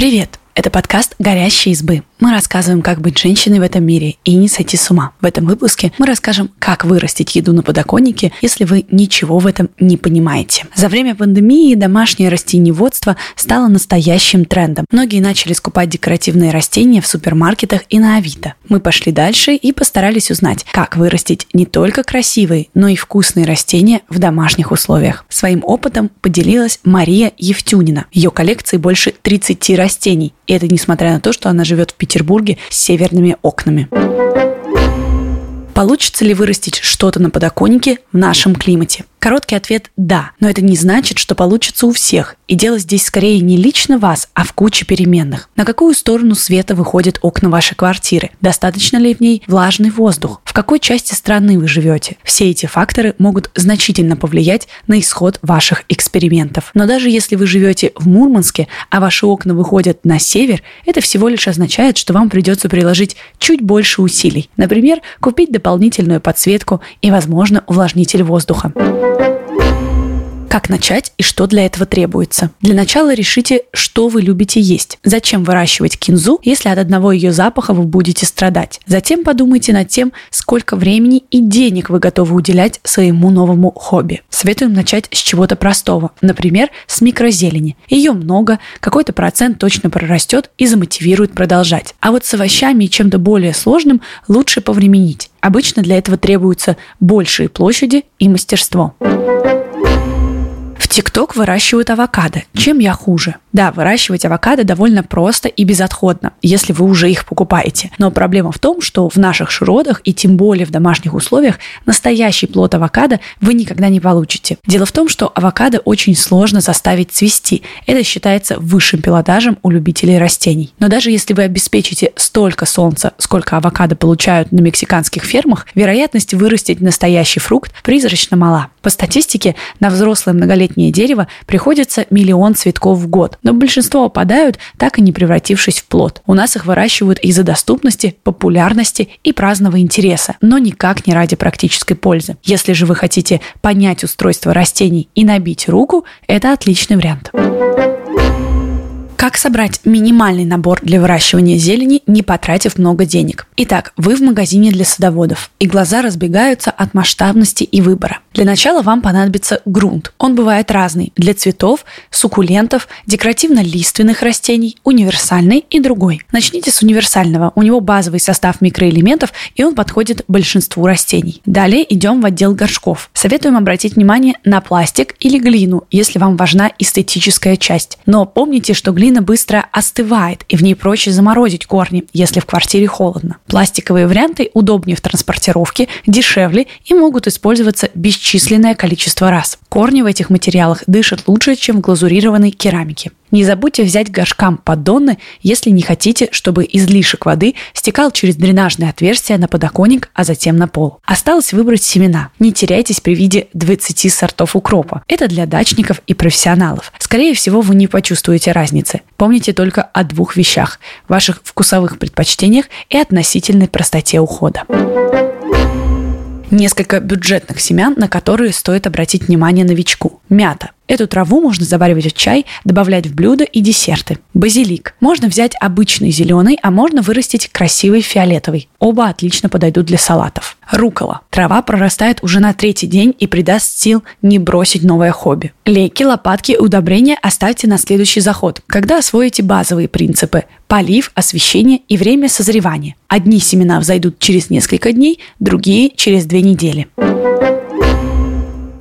Привет! Это подкаст «Горящие избы». Мы рассказываем, как быть женщиной в этом мире и не сойти с ума. В этом выпуске мы расскажем, как вырастить еду на подоконнике, если вы ничего в этом не понимаете. За время пандемии домашнее растениеводство стало настоящим трендом. Многие начали скупать декоративные растения в супермаркетах и на Авито. Мы пошли дальше и постарались узнать, как вырастить не только красивые, но и вкусные растения в домашних условиях. Своим опытом поделилась Мария Евтюнина. Ее коллекции больше 30 растений, и это несмотря на то, что она живет в Петербурге с северными окнами. Получится ли вырастить что-то на подоконнике в нашем климате? Короткий ответ – да, но это не значит, что получится у всех. И дело здесь скорее не лично вас, а в куче переменных. На какую сторону света выходят окна вашей квартиры? Достаточно ли в ней влажный воздух? В какой части страны вы живете? Все эти факторы могут значительно повлиять на исход ваших экспериментов. Но даже если вы живете в Мурманске, а ваши окна выходят на север, это всего лишь означает, что вам придется приложить чуть больше усилий. Например, купить дополнительную подсветку и, возможно, увлажнитель воздуха. Как начать и что для этого требуется? Для начала решите, что вы любите есть. Зачем выращивать кинзу, если от одного ее запаха вы будете страдать? Затем подумайте над тем, сколько времени и денег вы готовы уделять своему новому хобби. Советуем начать с чего-то простого. Например, с микрозелени. Ее много, какой-то процент точно прорастет и замотивирует продолжать. А вот с овощами и чем-то более сложным лучше повременить. Обычно для этого требуются большие площади и мастерство. ТикТок выращивают авокадо. Чем я хуже? Да, выращивать авокадо довольно просто и безотходно, если вы уже их покупаете. Но проблема в том, что в наших широтах и тем более в домашних условиях настоящий плод авокадо вы никогда не получите. Дело в том, что авокадо очень сложно заставить цвести. Это считается высшим пилотажем у любителей растений. Но даже если вы обеспечите столько солнца, сколько авокадо получают на мексиканских фермах, вероятность вырастить настоящий фрукт призрачно мала. По статистике, на взрослое многолетнее дерево приходится миллион цветков в год, но большинство опадают, так и не превратившись в плод. У нас их выращивают из-за доступности, популярности и праздного интереса, но никак не ради практической пользы. Если же вы хотите понять устройство растений и набить руку, это отличный вариант. Как собрать минимальный набор для выращивания зелени, не потратив много денег? Итак, вы в магазине для садоводов, и глаза разбегаются от масштабности и выбора. Для начала вам понадобится грунт. Он бывает разный – для цветов, суккулентов, декоративно-лиственных растений, универсальный и другой. Начните с универсального. У него базовый состав микроэлементов, и он подходит большинству растений. Далее идем в отдел горшков. Советуем обратить внимание на пластик или глину, если вам важна эстетическая часть. Но помните, что глина глина быстро остывает, и в ней проще заморозить корни, если в квартире холодно. Пластиковые варианты удобнее в транспортировке, дешевле и могут использоваться бесчисленное количество раз. Корни в этих материалах дышат лучше, чем в глазурированной керамике. Не забудьте взять горшкам поддоны, если не хотите, чтобы излишек воды стекал через дренажное отверстие на подоконник, а затем на пол. Осталось выбрать семена. Не теряйтесь при виде 20 сортов укропа. Это для дачников и профессионалов. Скорее всего, вы не почувствуете разницы. Помните только о двух вещах – ваших вкусовых предпочтениях и относительной простоте ухода несколько бюджетных семян, на которые стоит обратить внимание новичку. Мята. Эту траву можно заваривать в чай, добавлять в блюда и десерты. Базилик. Можно взять обычный зеленый, а можно вырастить красивый фиолетовый. Оба отлично подойдут для салатов. Рукола. Трава прорастает уже на третий день и придаст сил не бросить новое хобби. Лейки, лопатки и удобрения оставьте на следующий заход, когда освоите базовые принципы – полив, освещение и время созревания. Одни семена взойдут через несколько дней, другие – через две недели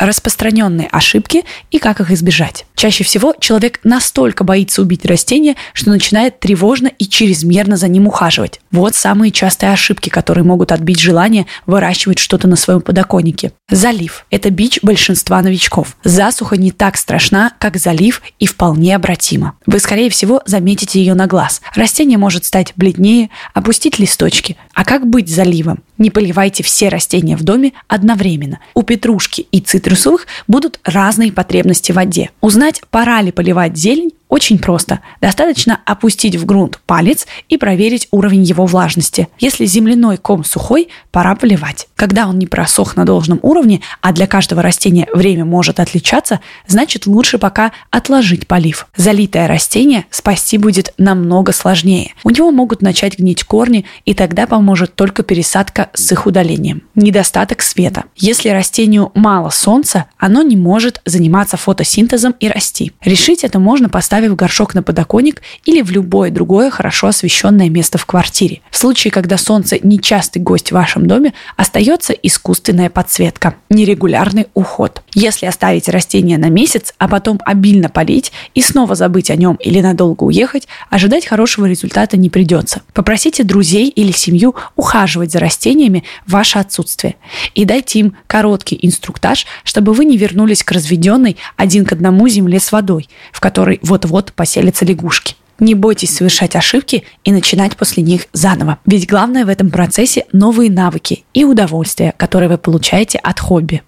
распространенные ошибки и как их избежать. Чаще всего человек настолько боится убить растение, что начинает тревожно и чрезмерно за ним ухаживать. Вот самые частые ошибки, которые могут отбить желание выращивать что-то на своем подоконнике. Залив – это бич большинства новичков. Засуха не так страшна, как залив и вполне обратима. Вы, скорее всего, заметите ее на глаз. Растение может стать бледнее, опустить листочки. А как быть заливом? Не поливайте все растения в доме одновременно. У петрушки и цитрусовых будут разные потребности в воде. Узнать, пора ли поливать зелень, Очень просто. Достаточно опустить в грунт палец и проверить уровень его влажности. Если земляной ком сухой, пора поливать. Когда он не просох на должном уровне, а для каждого растения время может отличаться, значит лучше пока отложить полив. Залитое растение спасти будет намного сложнее. У него могут начать гнить корни, и тогда поможет только пересадка с их удалением. Недостаток света. Если растению мало солнца, оно не может заниматься фотосинтезом и расти. Решить это можно поставив горшок на подоконник или в любое другое хорошо освещенное место в квартире. В случае, когда солнце нечастый гость в вашем доме, остается искусственная подсветка, нерегулярный уход. Если оставить растение на месяц, а потом обильно полить и снова забыть о нем или надолго уехать, ожидать хорошего результата не придется. Попросите друзей или семью ухаживать за растениями в ваше отсутствие и дайте им короткий инструктаж, чтобы вы не вернулись к разведенной один к одному земле с водой, в которой вот-вот поселятся лягушки. Не бойтесь совершать ошибки и начинать после них заново. Ведь главное в этом процессе новые навыки и удовольствие, которые вы получаете от хобби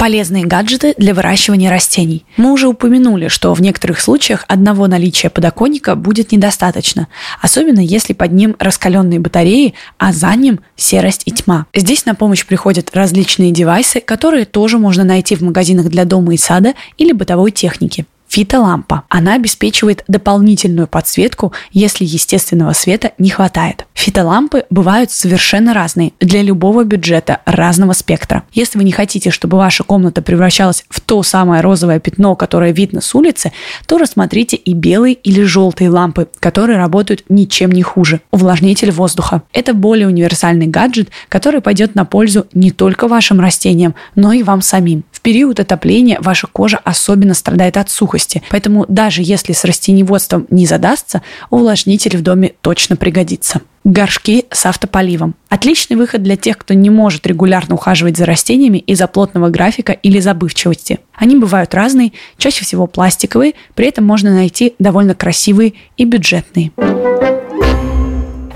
полезные гаджеты для выращивания растений. Мы уже упомянули, что в некоторых случаях одного наличия подоконника будет недостаточно, особенно если под ним раскаленные батареи, а за ним серость и тьма. Здесь на помощь приходят различные девайсы, которые тоже можно найти в магазинах для дома и сада или бытовой техники фитолампа. Она обеспечивает дополнительную подсветку, если естественного света не хватает. Фитолампы бывают совершенно разные, для любого бюджета, разного спектра. Если вы не хотите, чтобы ваша комната превращалась в то самое розовое пятно, которое видно с улицы, то рассмотрите и белые или желтые лампы, которые работают ничем не хуже. Увлажнитель воздуха. Это более универсальный гаджет, который пойдет на пользу не только вашим растениям, но и вам самим. В период отопления ваша кожа особенно страдает от сухости, поэтому даже если с растениеводством не задастся, увлажнитель в доме точно пригодится. Горшки с автополивом. Отличный выход для тех, кто не может регулярно ухаживать за растениями из-за плотного графика или забывчивости. Они бывают разные, чаще всего пластиковые, при этом можно найти довольно красивые и бюджетные.